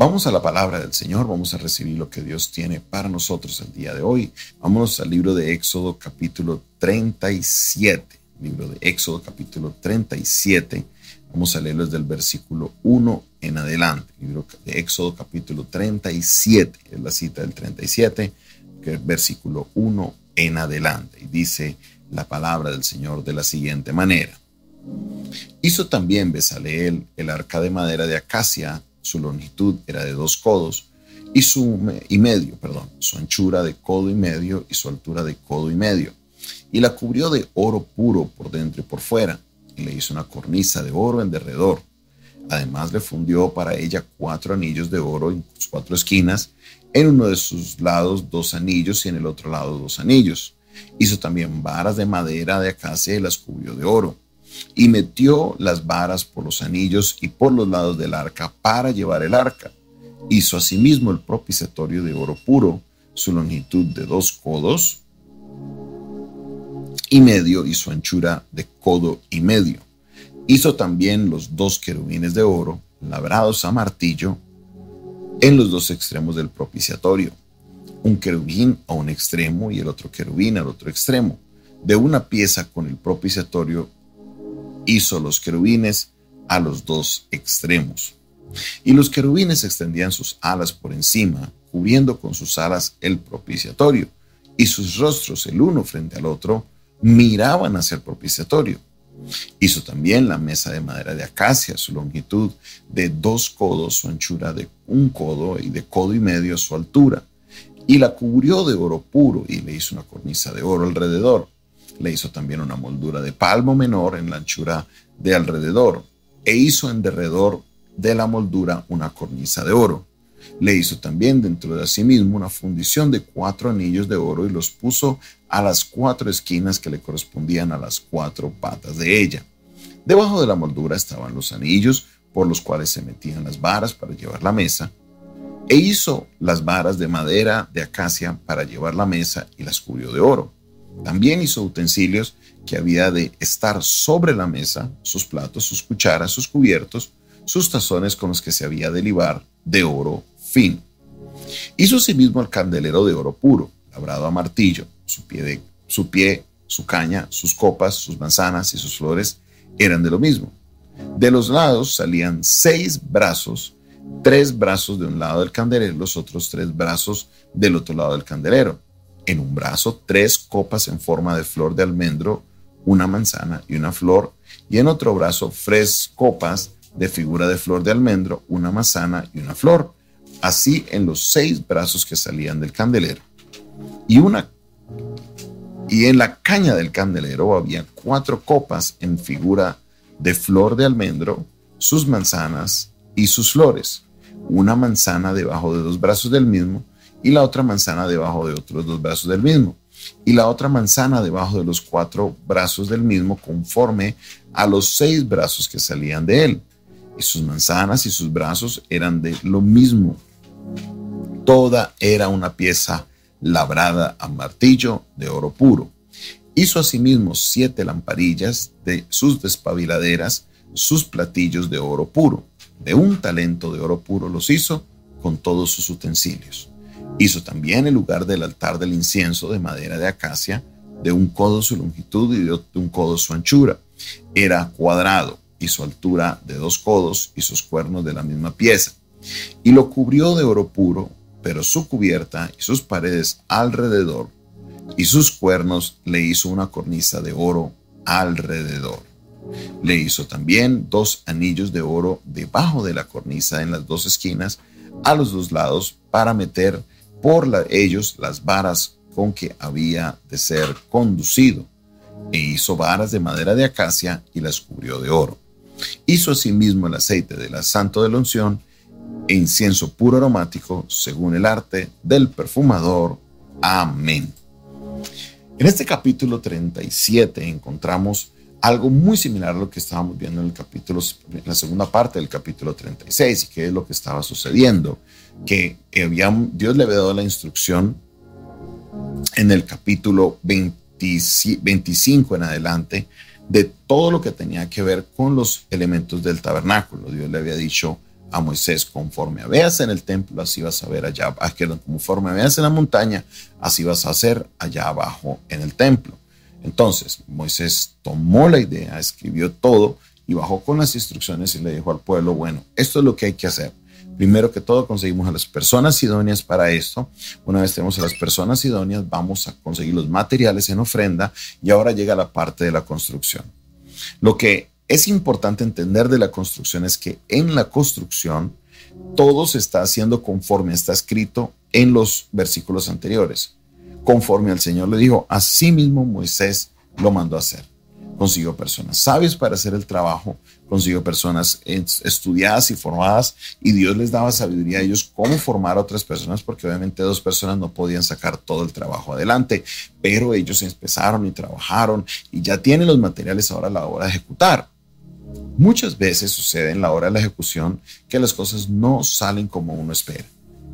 Vamos a la palabra del Señor, vamos a recibir lo que Dios tiene para nosotros el día de hoy. Vamos al libro de Éxodo capítulo 37. Libro de Éxodo capítulo 37. Vamos a leerlo desde el versículo 1 en adelante. Libro de Éxodo capítulo 37. Es la cita del 37, que es versículo 1 en adelante. Y dice la palabra del Señor de la siguiente manera. Hizo también Besaleel el arca de madera de acacia su longitud era de dos codos y, su, y medio, perdón, su anchura de codo y medio y su altura de codo y medio. Y la cubrió de oro puro por dentro y por fuera, y le hizo una cornisa de oro en derredor. Además le fundió para ella cuatro anillos de oro en sus cuatro esquinas, en uno de sus lados dos anillos y en el otro lado dos anillos. Hizo también varas de madera de acacia y las cubrió de oro y metió las varas por los anillos y por los lados del arca para llevar el arca. Hizo asimismo el propiciatorio de oro puro, su longitud de dos codos y medio y su anchura de codo y medio. Hizo también los dos querubines de oro, labrados a martillo, en los dos extremos del propiciatorio, un querubín a un extremo y el otro querubín al otro extremo, de una pieza con el propiciatorio hizo los querubines a los dos extremos. Y los querubines extendían sus alas por encima, cubriendo con sus alas el propiciatorio, y sus rostros el uno frente al otro miraban hacia el propiciatorio. Hizo también la mesa de madera de acacia, su longitud de dos codos, su anchura de un codo y de codo y medio su altura, y la cubrió de oro puro y le hizo una cornisa de oro alrededor le hizo también una moldura de palmo menor en la anchura de alrededor, e hizo en derredor de la moldura una cornisa de oro. Le hizo también dentro de sí mismo una fundición de cuatro anillos de oro y los puso a las cuatro esquinas que le correspondían a las cuatro patas de ella. Debajo de la moldura estaban los anillos por los cuales se metían las varas para llevar la mesa, e hizo las varas de madera de acacia para llevar la mesa y las cubrió de oro. También hizo utensilios que había de estar sobre la mesa, sus platos, sus cucharas, sus cubiertos, sus tazones con los que se había de libar de oro fino. Hizo asimismo el candelero de oro puro, labrado a martillo, su pie, su pie, su caña, sus copas, sus manzanas y sus flores eran de lo mismo. De los lados salían seis brazos, tres brazos de un lado del candelero, los otros tres brazos del otro lado del candelero en un brazo tres copas en forma de flor de almendro, una manzana y una flor, y en otro brazo tres copas de figura de flor de almendro, una manzana y una flor, así en los seis brazos que salían del candelero. Y una y en la caña del candelero había cuatro copas en figura de flor de almendro, sus manzanas y sus flores, una manzana debajo de dos brazos del mismo y la otra manzana debajo de otros dos brazos del mismo, y la otra manzana debajo de los cuatro brazos del mismo conforme a los seis brazos que salían de él. Y sus manzanas y sus brazos eran de lo mismo. Toda era una pieza labrada a martillo de oro puro. Hizo asimismo siete lamparillas de sus despabiladeras, sus platillos de oro puro. De un talento de oro puro los hizo con todos sus utensilios. Hizo también el lugar del altar del incienso de madera de acacia, de un codo su longitud y de un codo su anchura. Era cuadrado y su altura de dos codos y sus cuernos de la misma pieza. Y lo cubrió de oro puro, pero su cubierta y sus paredes alrededor y sus cuernos le hizo una cornisa de oro alrededor. Le hizo también dos anillos de oro debajo de la cornisa en las dos esquinas, a los dos lados, para meter por ellos las varas con que había de ser conducido, e hizo varas de madera de acacia y las cubrió de oro. Hizo asimismo el aceite de la santo de la unción e incienso puro aromático, según el arte del perfumador. Amén. En este capítulo 37 encontramos algo muy similar a lo que estábamos viendo en el capítulo, en la segunda parte del capítulo 36, y que es lo que estaba sucediendo, que había, Dios le había dado la instrucción en el capítulo 25 en adelante de todo lo que tenía que ver con los elementos del tabernáculo. Dios le había dicho a Moisés, conforme veas en el templo, así vas a ver allá, conforme veas en la montaña, así vas a hacer allá abajo en el templo. Entonces, Moisés tomó la idea, escribió todo y bajó con las instrucciones y le dijo al pueblo, bueno, esto es lo que hay que hacer. Primero que todo, conseguimos a las personas idóneas para esto. Una vez tenemos a las personas idóneas, vamos a conseguir los materiales en ofrenda y ahora llega la parte de la construcción. Lo que es importante entender de la construcción es que en la construcción todo se está haciendo conforme está escrito en los versículos anteriores. Conforme al Señor le dijo, así mismo Moisés lo mandó a hacer. Consiguió personas sabias para hacer el trabajo, consiguió personas estudiadas y formadas y Dios les daba sabiduría a ellos cómo formar a otras personas porque obviamente dos personas no podían sacar todo el trabajo adelante, pero ellos empezaron y trabajaron y ya tienen los materiales ahora a la hora de ejecutar. Muchas veces sucede en la hora de la ejecución que las cosas no salen como uno espera,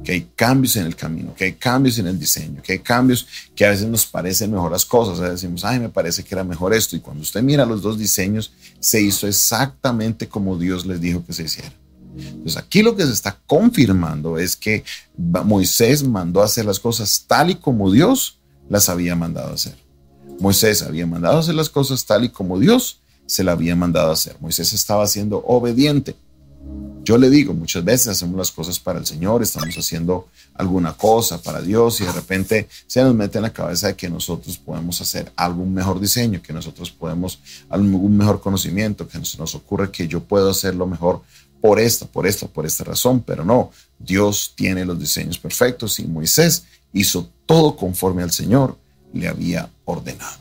que hay cambios en el camino, que hay cambios en el diseño, que hay cambios que a veces nos parecen mejor las cosas. A decimos, ay, me parece que era mejor esto. Y cuando usted mira los dos diseños, se hizo exactamente como Dios les dijo que se hiciera. Entonces aquí lo que se está confirmando es que Moisés mandó hacer las cosas tal y como Dios las había mandado hacer. Moisés había mandado hacer las cosas tal y como Dios se la había mandado hacer. Moisés estaba siendo obediente. Yo le digo, muchas veces hacemos las cosas para el Señor, estamos haciendo alguna cosa para Dios y de repente se nos mete en la cabeza de que nosotros podemos hacer algún mejor diseño, que nosotros podemos algún mejor conocimiento, que nos, nos ocurre que yo puedo hacerlo mejor por esta, por esta, por esta razón, pero no, Dios tiene los diseños perfectos y Moisés hizo todo conforme al Señor le había ordenado.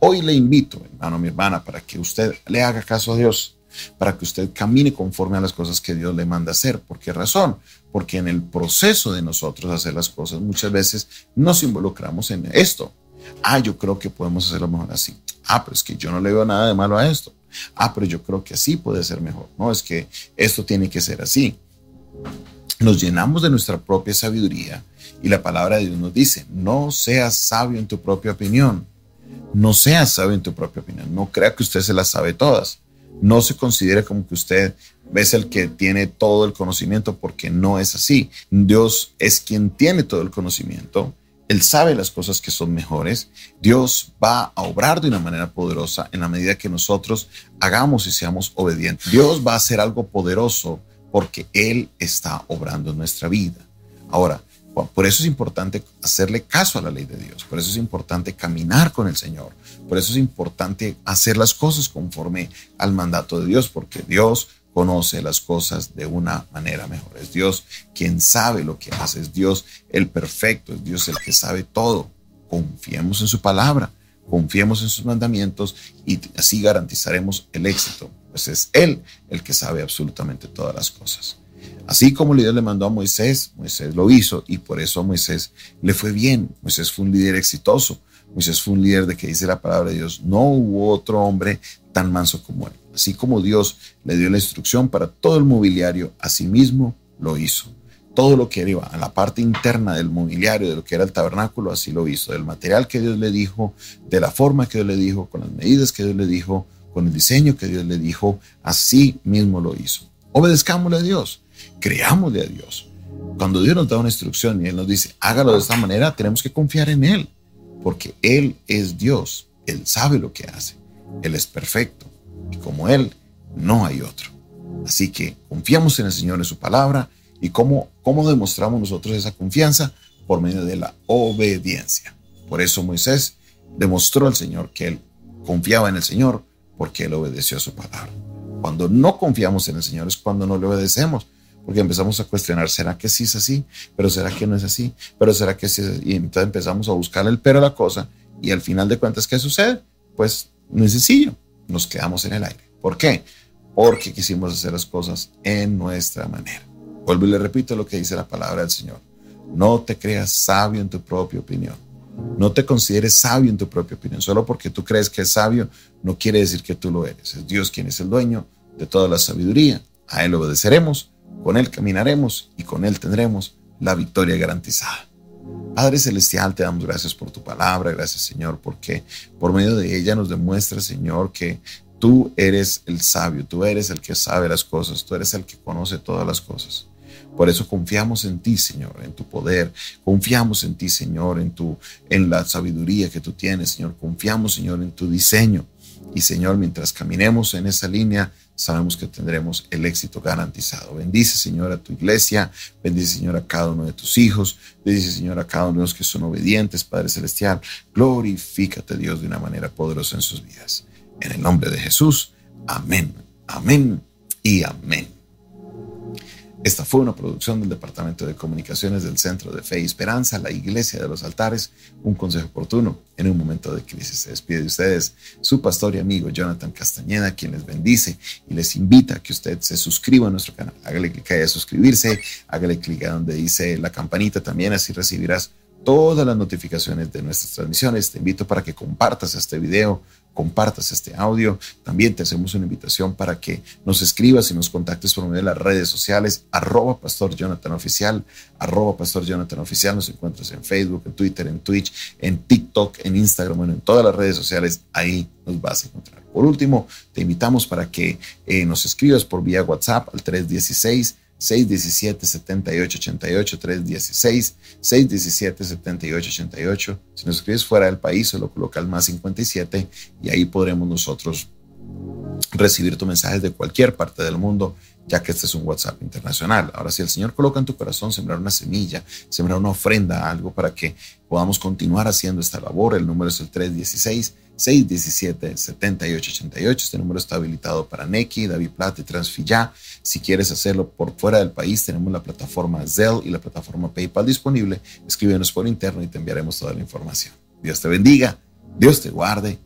Hoy le invito, hermano, mi hermana, para que usted le haga caso a Dios, para que usted camine conforme a las cosas que Dios le manda hacer. ¿Por qué razón? Porque en el proceso de nosotros hacer las cosas muchas veces nos involucramos en esto. Ah, yo creo que podemos hacerlo mejor así. Ah, pero es que yo no le veo nada de malo a esto. Ah, pero yo creo que así puede ser mejor. No, es que esto tiene que ser así. Nos llenamos de nuestra propia sabiduría y la palabra de Dios nos dice, no seas sabio en tu propia opinión no sea sabio en tu propia opinión. No crea que usted se las sabe todas. No se considere como que usted es el que tiene todo el conocimiento porque no es así. Dios es quien tiene todo el conocimiento. Él sabe las cosas que son mejores. Dios va a obrar de una manera poderosa en la medida que nosotros hagamos y seamos obedientes. Dios va a hacer algo poderoso porque Él está obrando en nuestra vida. Ahora, por eso es importante hacerle caso a la ley de Dios, por eso es importante caminar con el Señor, por eso es importante hacer las cosas conforme al mandato de Dios, porque Dios conoce las cosas de una manera mejor. Es Dios quien sabe lo que hace, es Dios el perfecto, es Dios el que sabe todo. Confiemos en su palabra, confiemos en sus mandamientos y así garantizaremos el éxito, pues es Él el que sabe absolutamente todas las cosas. Así como Dios le mandó a Moisés, Moisés lo hizo y por eso a Moisés le fue bien. Moisés fue un líder exitoso. Moisés fue un líder de que dice la palabra de Dios. No hubo otro hombre tan manso como él. Así como Dios le dio la instrucción para todo el mobiliario, así mismo lo hizo. Todo lo que iba a la parte interna del mobiliario, de lo que era el tabernáculo, así lo hizo. Del material que Dios le dijo, de la forma que Dios le dijo, con las medidas que Dios le dijo, con el diseño que Dios le dijo, así mismo lo hizo. Obedezcámosle a Dios creámosle a Dios. Cuando Dios nos da una instrucción y Él nos dice, hágalo de esta manera, tenemos que confiar en Él, porque Él es Dios, Él sabe lo que hace, Él es perfecto, y como Él, no hay otro. Así que confiamos en el Señor, en su palabra, y cómo, cómo demostramos nosotros esa confianza por medio de la obediencia. Por eso Moisés demostró al Señor que Él confiaba en el Señor, porque Él obedeció a su palabra. Cuando no confiamos en el Señor es cuando no le obedecemos, porque empezamos a cuestionar, ¿será que sí es así? ¿Pero será que no es así? ¿Pero será que sí es así? Y entonces empezamos a buscar el pero a la cosa y al final de cuentas, ¿qué sucede? Pues no es sencillo, nos quedamos en el aire. ¿Por qué? Porque quisimos hacer las cosas en nuestra manera. Vuelvo y le repito lo que dice la palabra del Señor. No te creas sabio en tu propia opinión. No te consideres sabio en tu propia opinión. Solo porque tú crees que es sabio no quiere decir que tú lo eres. Es Dios quien es el dueño de toda la sabiduría. A Él obedeceremos con Él caminaremos y con Él tendremos la victoria garantizada. Padre Celestial, te damos gracias por tu palabra, gracias Señor, porque por medio de ella nos demuestra, Señor, que Tú eres el sabio, tú eres el que sabe las cosas, tú eres el que conoce todas las cosas. Por eso confiamos en ti, Señor, en tu poder. Confiamos en ti, Señor, en tu en la sabiduría que tú tienes, Señor. Confiamos, Señor, en tu diseño. Y Señor, mientras caminemos en esa línea, sabemos que tendremos el éxito garantizado. Bendice, Señor, a tu iglesia, bendice, Señor, a cada uno de tus hijos, bendice, Señor, a cada uno de los que son obedientes, Padre Celestial. Glorifícate, Dios, de una manera poderosa en sus vidas. En el nombre de Jesús, amén, amén y amén. Esta fue una producción del Departamento de Comunicaciones del Centro de Fe y Esperanza, la Iglesia de los Altares, un consejo oportuno en un momento de crisis. Se despide de ustedes su pastor y amigo Jonathan Castañeda, quien les bendice y les invita a que usted se suscriba a nuestro canal. Hágale clic ahí a suscribirse, hágale clic a donde dice la campanita también, así recibirás todas las notificaciones de nuestras transmisiones. Te invito para que compartas este video compartas este audio. También te hacemos una invitación para que nos escribas y nos contactes por medio de las redes sociales, arroba Pastor Jonathan Oficial, arroba Pastor Jonathan Oficial. Nos encuentras en Facebook, en Twitter, en Twitch, en TikTok, en Instagram, bueno, en todas las redes sociales. Ahí nos vas a encontrar. Por último, te invitamos para que eh, nos escribas por vía WhatsApp al 316 617 7888 316 617 7888 Si nos escribes fuera del país, solo coloca el más 57 y ahí podremos nosotros recibir tu mensaje de cualquier parte del mundo, ya que este es un WhatsApp internacional. Ahora, si el Señor coloca en tu corazón sembrar una semilla, sembrar una ofrenda, algo para que podamos continuar haciendo esta labor, el número es el 316 617-7888. Este número está habilitado para Neki, David Plata y Transfilla. Si quieres hacerlo por fuera del país, tenemos la plataforma Zelle y la plataforma PayPal disponible. Escríbenos por interno y te enviaremos toda la información. Dios te bendiga, Dios te guarde